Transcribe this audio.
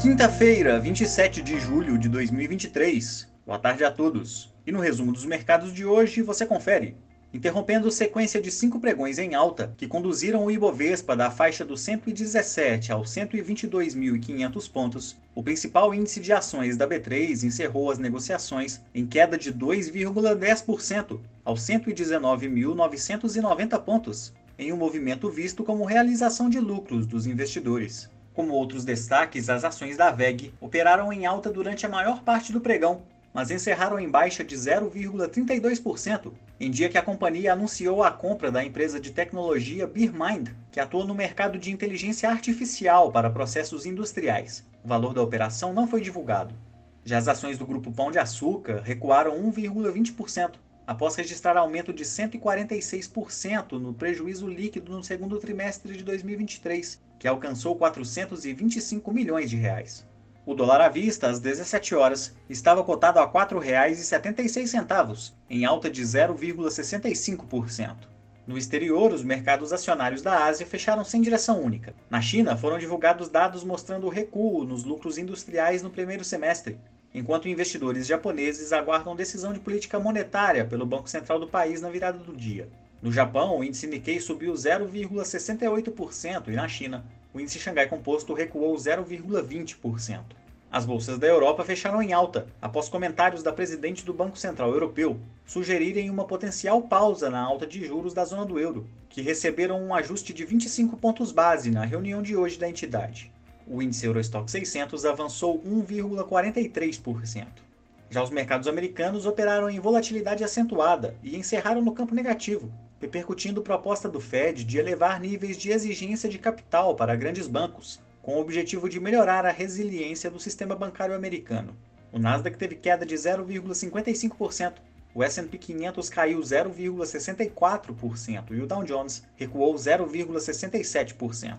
Quinta-feira, 27 de julho de 2023. Boa tarde a todos. E no resumo dos mercados de hoje você confere. Interrompendo sequência de cinco pregões em alta que conduziram o Ibovespa da faixa dos 117 aos 122.500 pontos, o principal índice de ações da B3 encerrou as negociações em queda de 2,10% aos 119.990 pontos, em um movimento visto como realização de lucros dos investidores. Como outros destaques, as ações da VEG operaram em alta durante a maior parte do pregão, mas encerraram em baixa de 0,32%, em dia que a companhia anunciou a compra da empresa de tecnologia BeerMind, que atua no mercado de inteligência artificial para processos industriais. O valor da operação não foi divulgado. Já as ações do grupo Pão de Açúcar recuaram 1,20%, após registrar aumento de 146% no prejuízo líquido no segundo trimestre de 2023, que alcançou 425 milhões de reais. O dólar à vista, às 17 horas, estava cotado a R$ 4,76, em alta de 0,65%. No exterior, os mercados acionários da Ásia fecharam sem direção única. Na China, foram divulgados dados mostrando recuo nos lucros industriais no primeiro semestre, enquanto investidores japoneses aguardam decisão de política monetária pelo Banco Central do país na virada do dia. No Japão, o índice Nikkei subiu 0,68% e na China, o índice Xangai Composto recuou 0,20%. As bolsas da Europa fecharam em alta, após comentários da presidente do Banco Central Europeu sugerirem uma potencial pausa na alta de juros da zona do euro, que receberam um ajuste de 25 pontos base na reunião de hoje da entidade o índice Eurostock 600 avançou 1,43%. Já os mercados americanos operaram em volatilidade acentuada e encerraram no campo negativo, repercutindo proposta do Fed de elevar níveis de exigência de capital para grandes bancos, com o objetivo de melhorar a resiliência do sistema bancário americano. O Nasdaq teve queda de 0,55%, o S&P 500 caiu 0,64% e o Dow Jones recuou 0,67%.